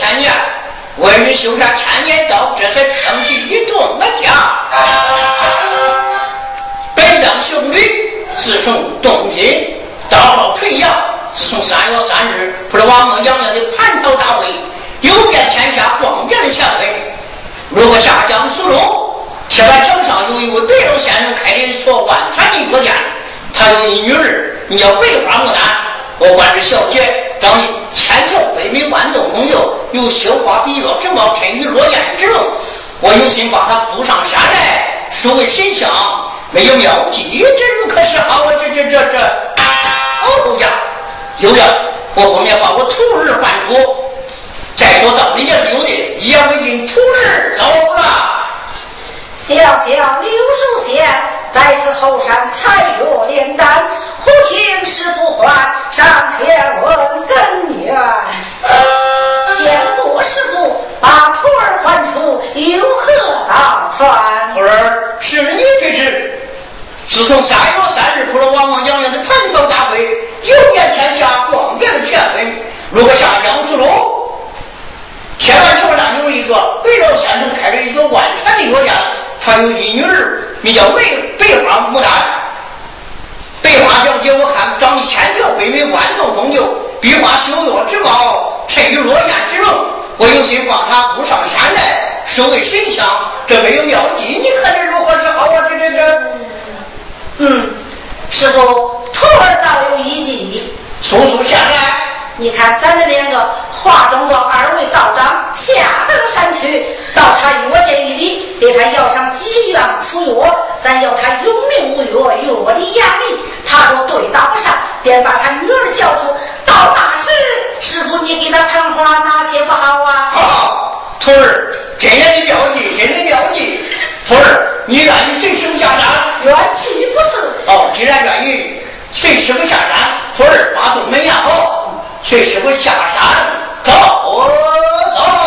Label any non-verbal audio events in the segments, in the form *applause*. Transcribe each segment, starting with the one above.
千年，为人修下千年道，这才撑起一栋的家。本当兄弟，自从东京到号纯阳，从三月三日，不是王孟杨亮的蟠桃大会，有遍天下光殿的乾坤。如果下江苏州，铁板桥上有一位白老先生开的一所万全的药店，他有一女儿，名叫白花牡丹。我管着小姐长得千条百媚，万动红油，有绣花笔月正茂，沉鱼落雁之容。我有心把他扶上山来，收为神像。没有妙计，这如可是好？我这这这这，哦呀，有了！我后面把我徒儿唤出，再说道理也是有的。一言为定，徒儿走了。小小柳树下，在此后山采月炼丹，忽听师傅唤，上前问根源。见过师傅，把徒儿唤出，有何道传？徒儿，是你这是？自从三月三日出了王王杨元的蟠桃大会，有言天下光殿的权威。如果下江苏路，铁板桥上有一个白老先生开着一个万全的药店，他有一女儿，名叫梅白花牡丹。白花小姐，我看长得千娇百媚，万种风流，碧花秀月之貌，沉鱼落雁之容。我有心把她不上山来，收为神像。这没有妙计，你看这如何是好啊？这这这。嗯，师傅，徒儿倒有一计。速速下来！你看，咱们两个化妆做二位道长，下登山去，到他约见一礼，给他要上几样粗药，咱要他有名无药，药的严明。他说对答不上，便把他女儿叫出。到那时，师傅你给他谈话，哪些不好啊？好，徒儿，真言的妙计，真的妙计。徒儿，你愿意随师傅下山？愿去不是。哦，既然愿意随师傅下山，徒儿把东门压好，随师傅下山走走。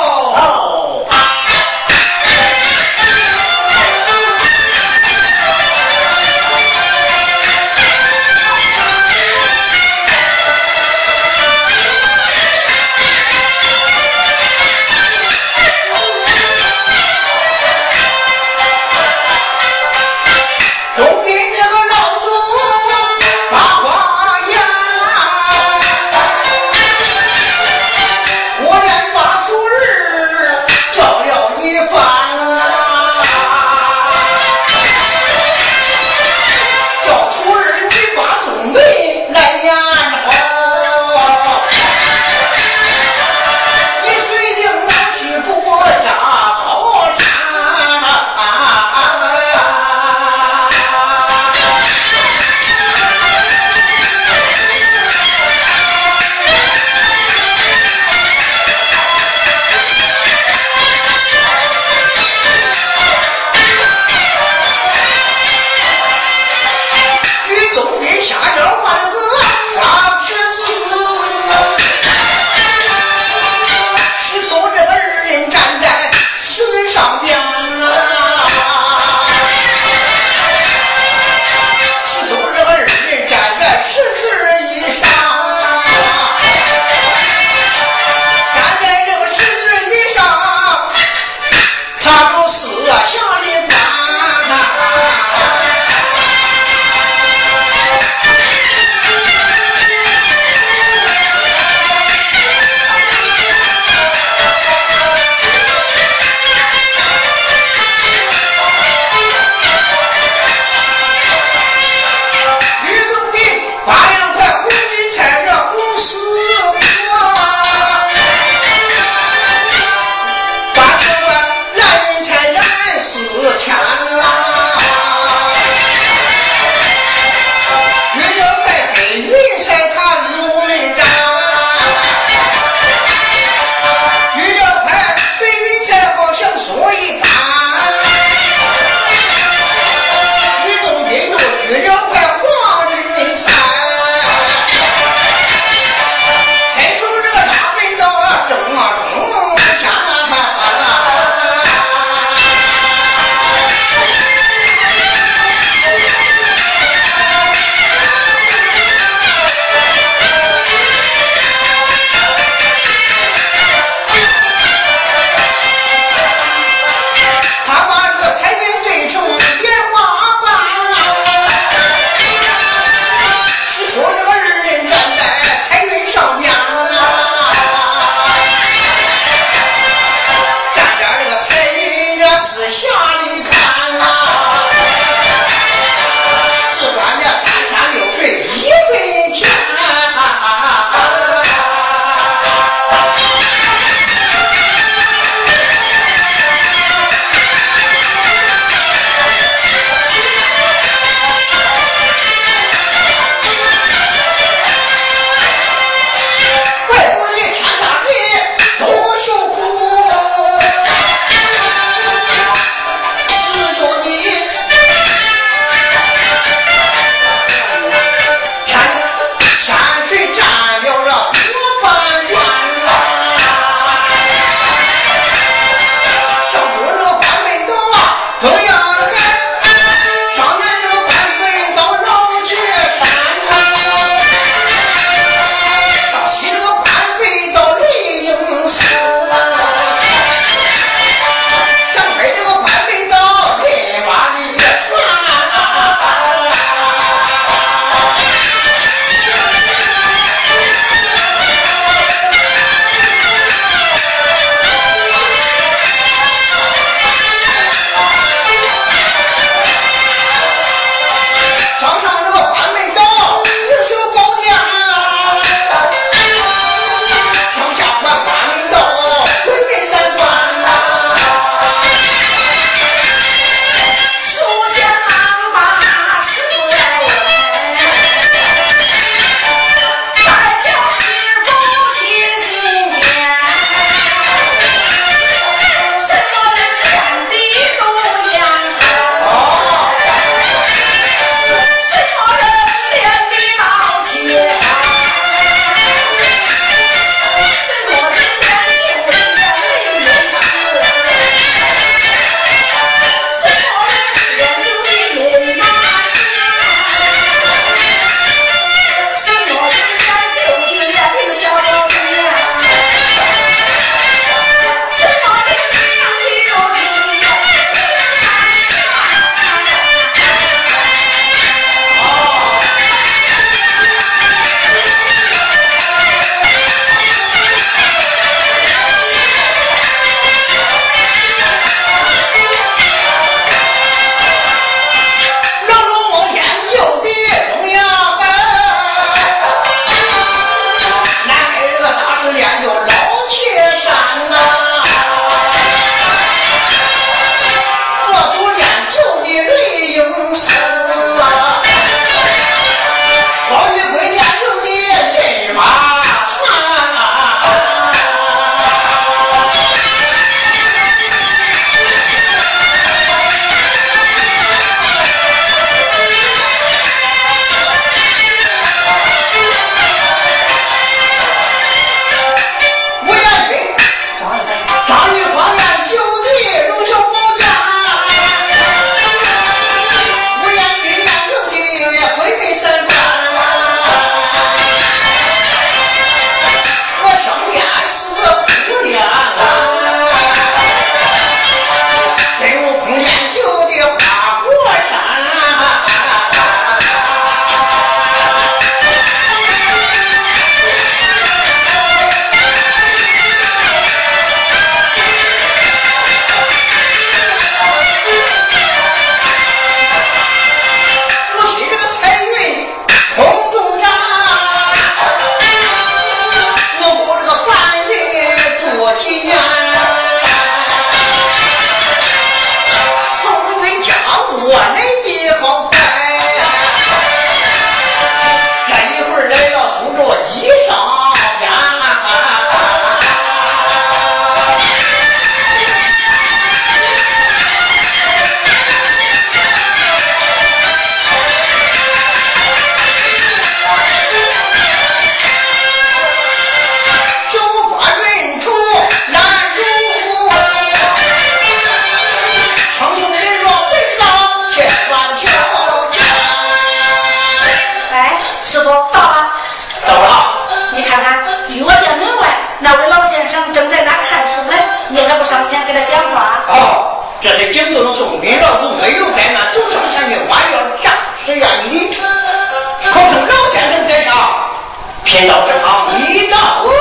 贫道这旁已到了。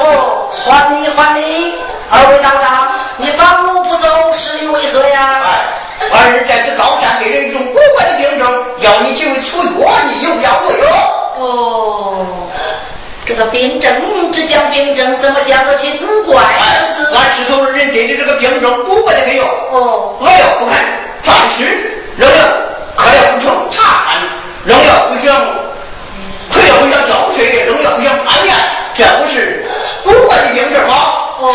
哦，还礼还礼，二位道长，你放路不走，是因为何呀？哎，二日在此高山给人一种古怪的病症，要你几位出药，你有要无有？哦，这个病症只讲病症，怎么讲得起古怪哎字？，俺石头人给的这个病症古怪的很有。哦，我要不看饭吃，仍要可要不成茶餐，仍要不想可要不想交税，仍要不想攀岩，这不是古怪的病症吗？哦，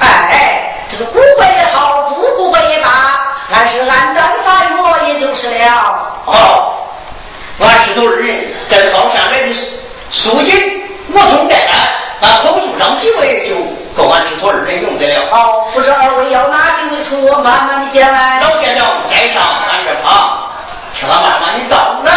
哎，这个古怪也好，不古怪也罢，俺是按单发药，也就是了。哦，俺师徒二人在这高山来的书记我从带俺，俺后书上几位就够俺师徒二人用得了。哦，不知二位要哪几位从我慢慢的讲来。老先生在上，俺这旁，请俺慢慢的道来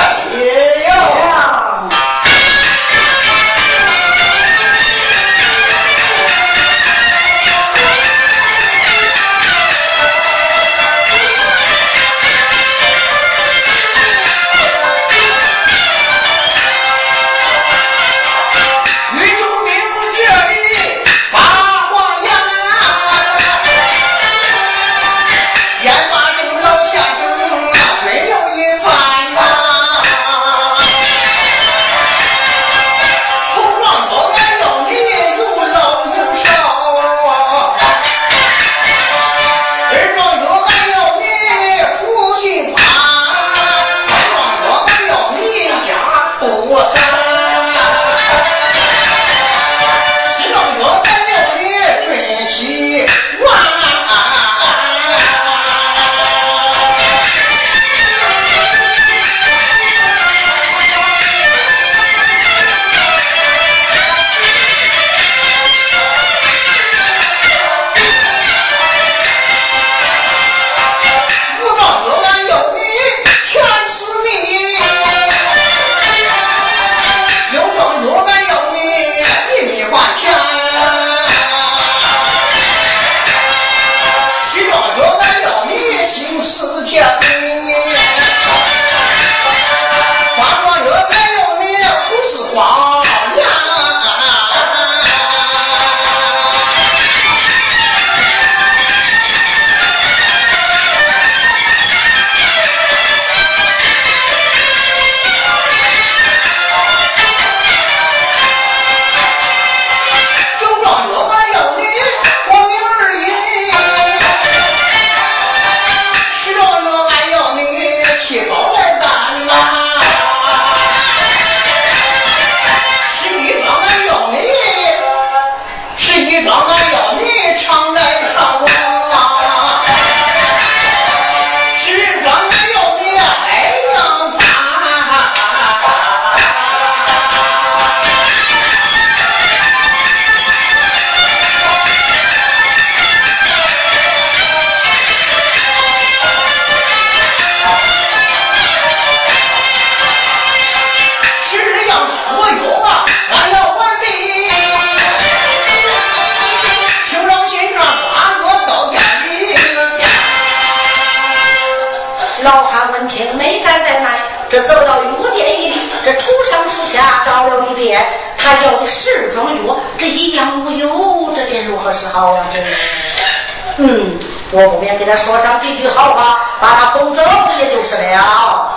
我不免给他说上几句好话，把他哄走也就是了。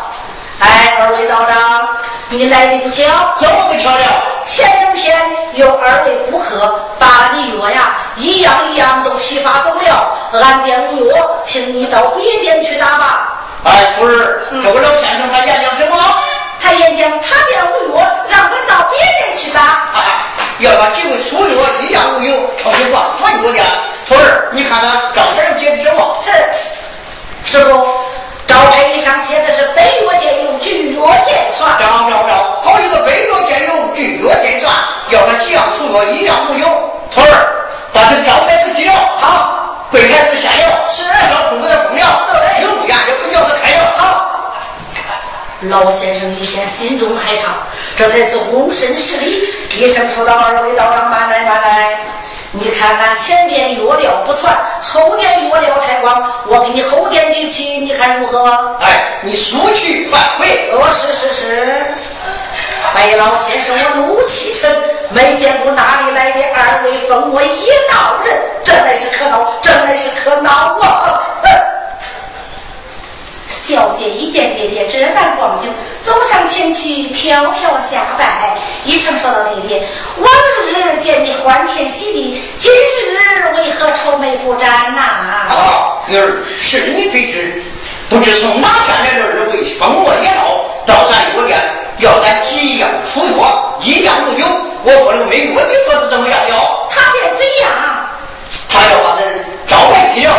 哎，二位道长，你来的不巧，怎么不巧了？前两天有二位顾客把你的药呀，一样一样都批发走了，俺店无药，请你到别店去打吧。哎，夫人，这位老先生他演讲什么？他演讲他店无药，让咱到别店去打。哎，要他几位出药一样无药，成就光传国家。师傅，招牌上写的是北药界有举药界传。张昭昭，好一个北药兼有，巨药兼算，要他几样出游一样无有。徒儿，把这招牌子记了。好，柜台子下药，是要中国的对有烟也不叫他开药。好。老先生一见心中害怕，这才终身施礼，一声说道：“二位道长，慢来慢来。你看俺前殿药料不算，后殿药料太光，我给你后殿里去，你看如何？哎，你速去快回。哦，是是是。白老先生，我怒气沉，没见过哪里来的二位封我一道人，真乃是可恼，真乃是可恼啊！哼。小姐一见爹爹这般光景，走上前去飘飘下拜，一声说道：“爹爹，往日见你欢天喜地，今日为何愁眉不展呐？”啊，女儿，是你非知，不知从哪天来的二位封我也道，到咱药店要咱几样出药，一样无有。我说这个美女，你说是怎么样要？他便怎样？他要把咱招牌劈了，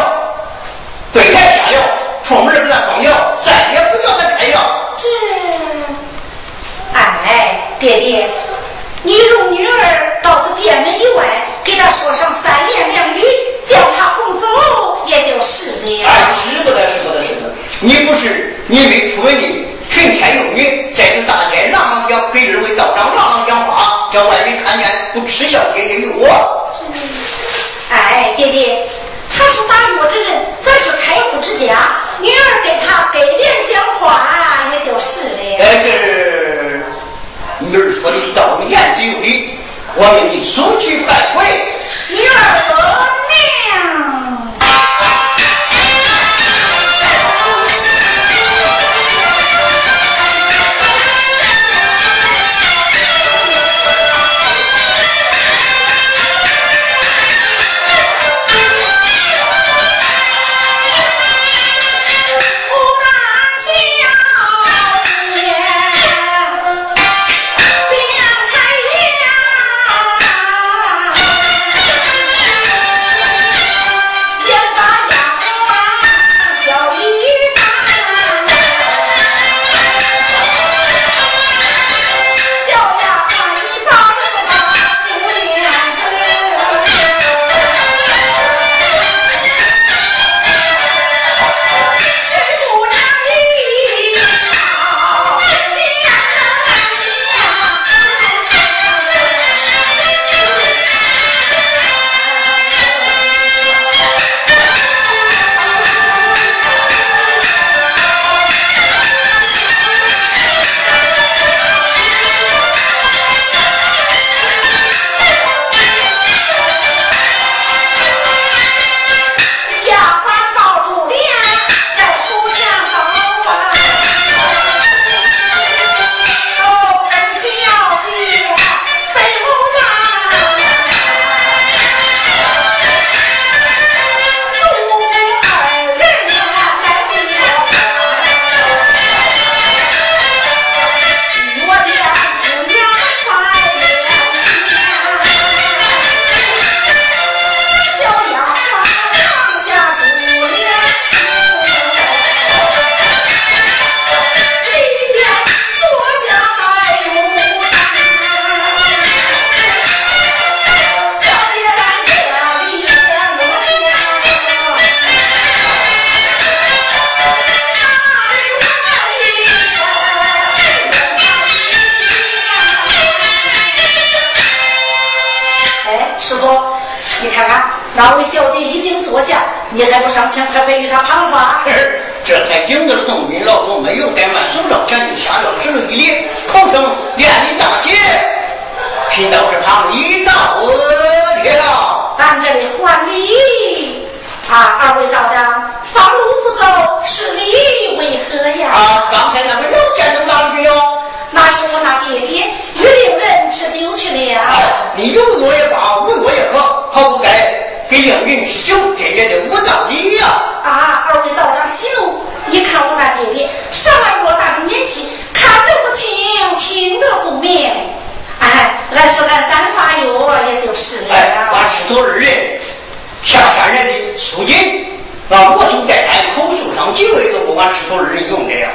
柜台下了。出门给他放药，再也不叫他开药。这，爹爹，你容女儿到此店门以外，一道之旁一道咱这里还礼啊二位道长房路不走是礼为何呀？啊刚才那个又见到哪里的哟。那是我那弟弟与令人吃酒去了哎你有我也罢无我也喝好不该给令人吃酒这也得无道理呀。啊二位道长息怒你看我那弟弟上了偌大的年纪看得不清听得不明。哎，俺是俺单发药，也就是哎，把石头二人下山人的输金，那我就在俺口树上几位都不管石头二人用的呀。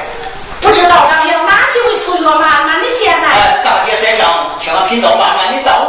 不知道上有哪几位出药吗？那你见来？哎，大姐在上，听了贫道慢慢的道。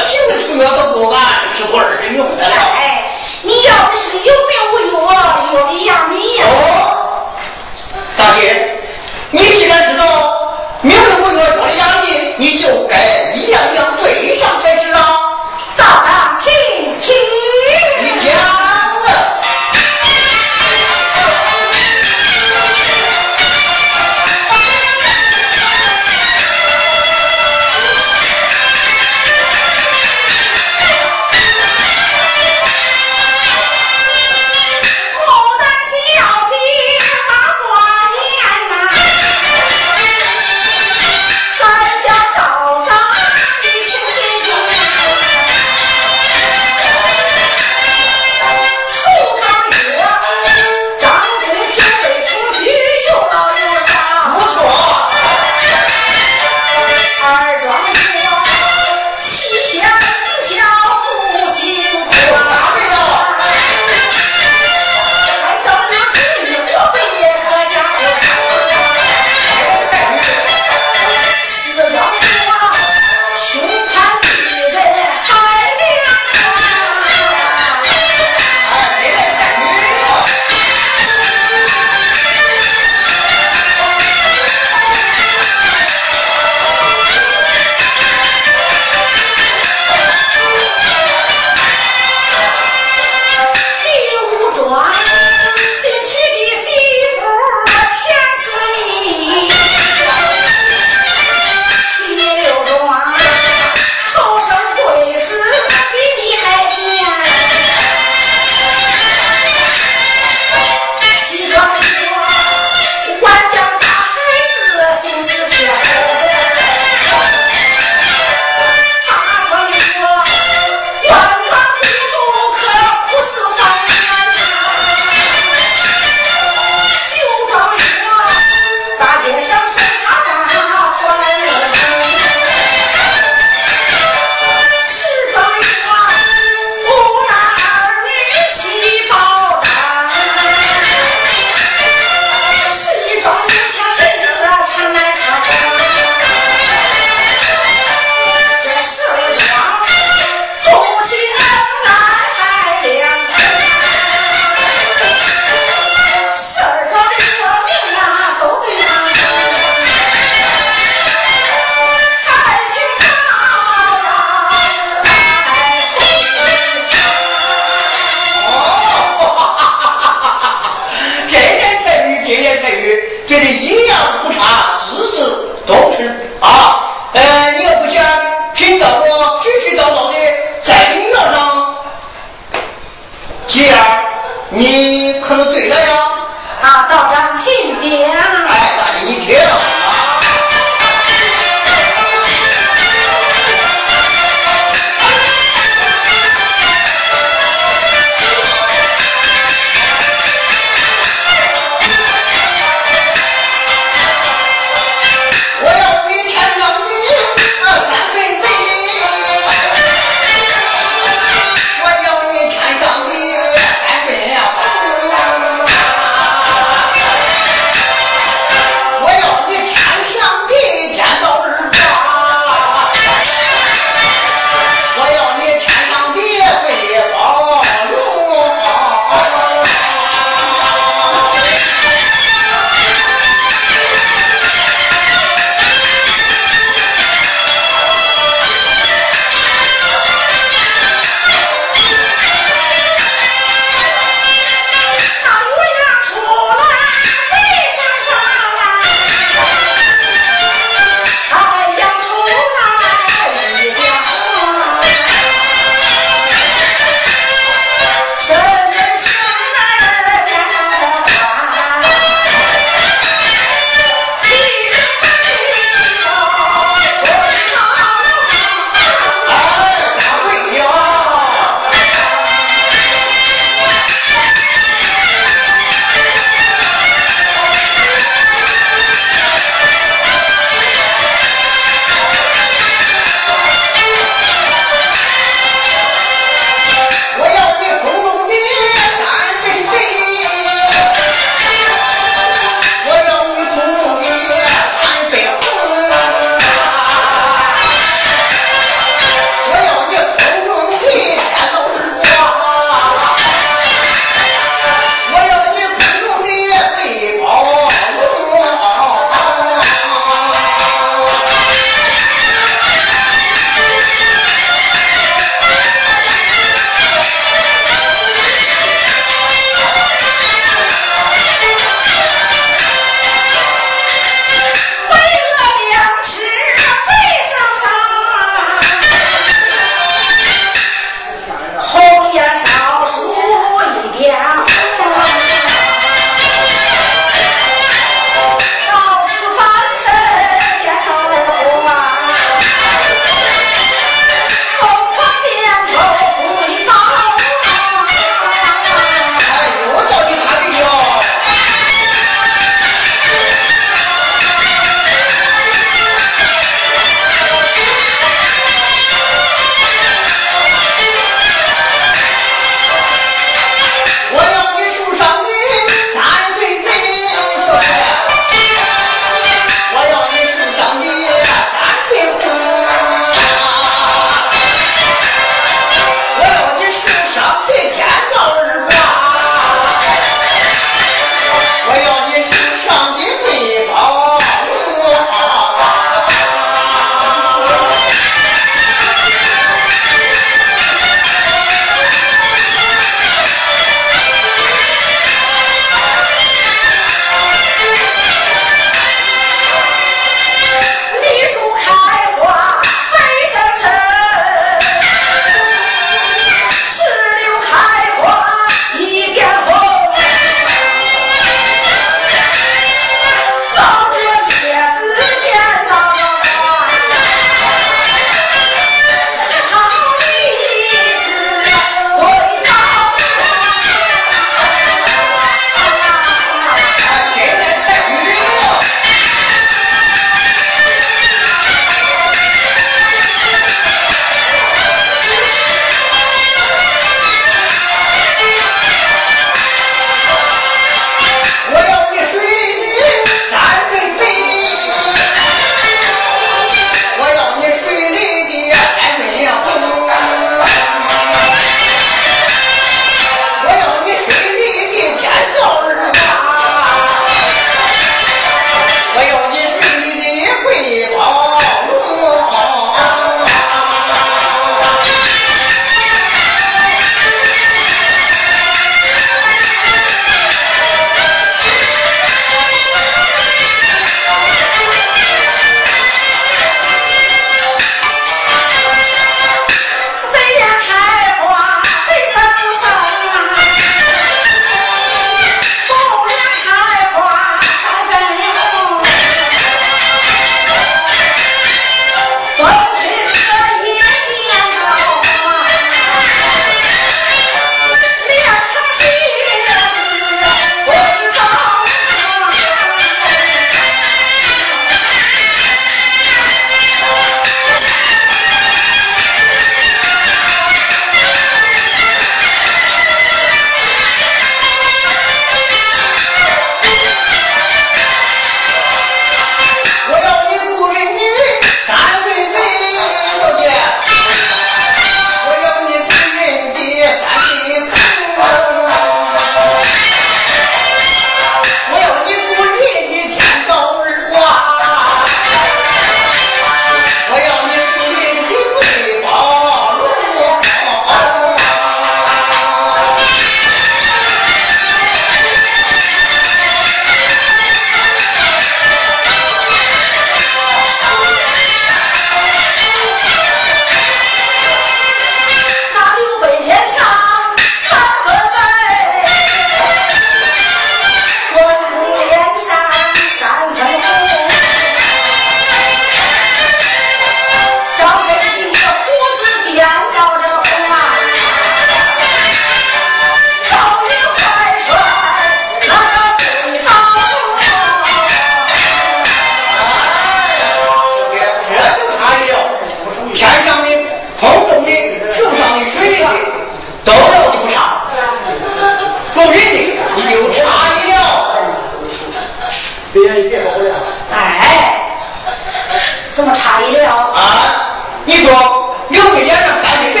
怎么差一了？啊，你说刘备脸上三分白，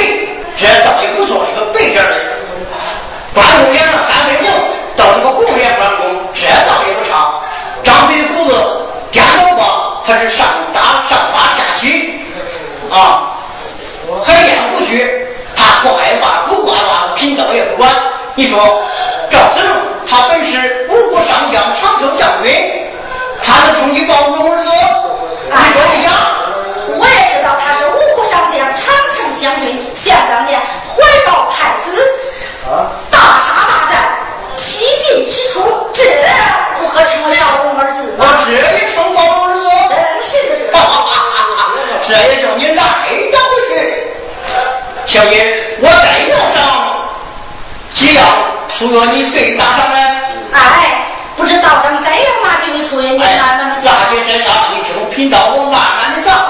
这倒也不错，是个白点的；关公脸上三分红，倒是个红脸关公，这倒也不差。张飞的骨子颠倒挂，他是上大上八下七啊，海燕胡须，他不爱挂，不挂挂，贫道也不管。你说赵子龙，他本是五谷上将，长寿将军，他能出你保龙七进七出，这不可称为保龙儿子吗？我这也成保龙儿子？真是这也叫 *laughs* 你赖得回去。小姐，我再要上几样除了你对打上来。哎，不知道长再要哪几位粗爷，你哎，慢慢的讲。大姐身上，你听贫道我慢慢的讲。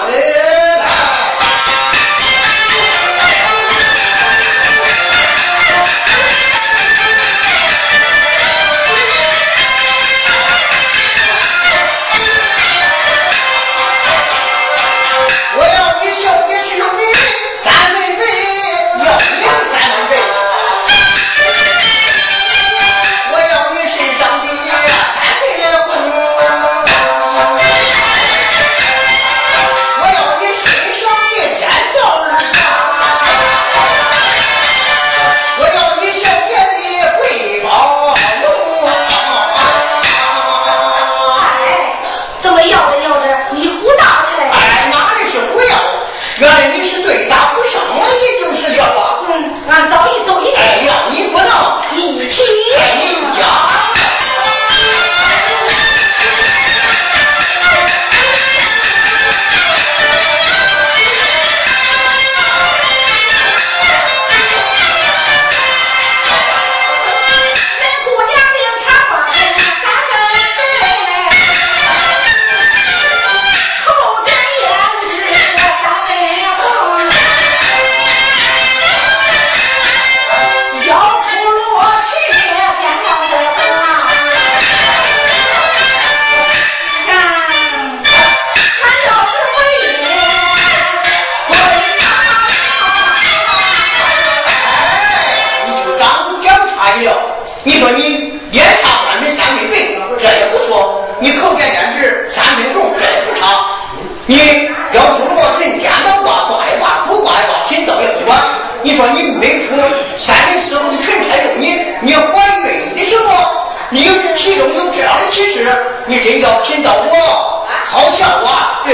有这样的气势，你真叫贫道我好笑啊！哎，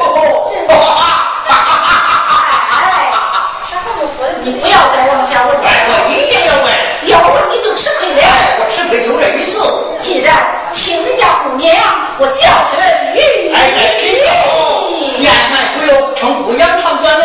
哈哈哈哈哈哈！哎，咱还不服？你不要再往下问，哎过一定要问，要问你就吃亏了。哎，我吃亏就这一次。既然请人家姑娘，我叫陈玉，哎，在贫道面前不要称姑娘长短喽。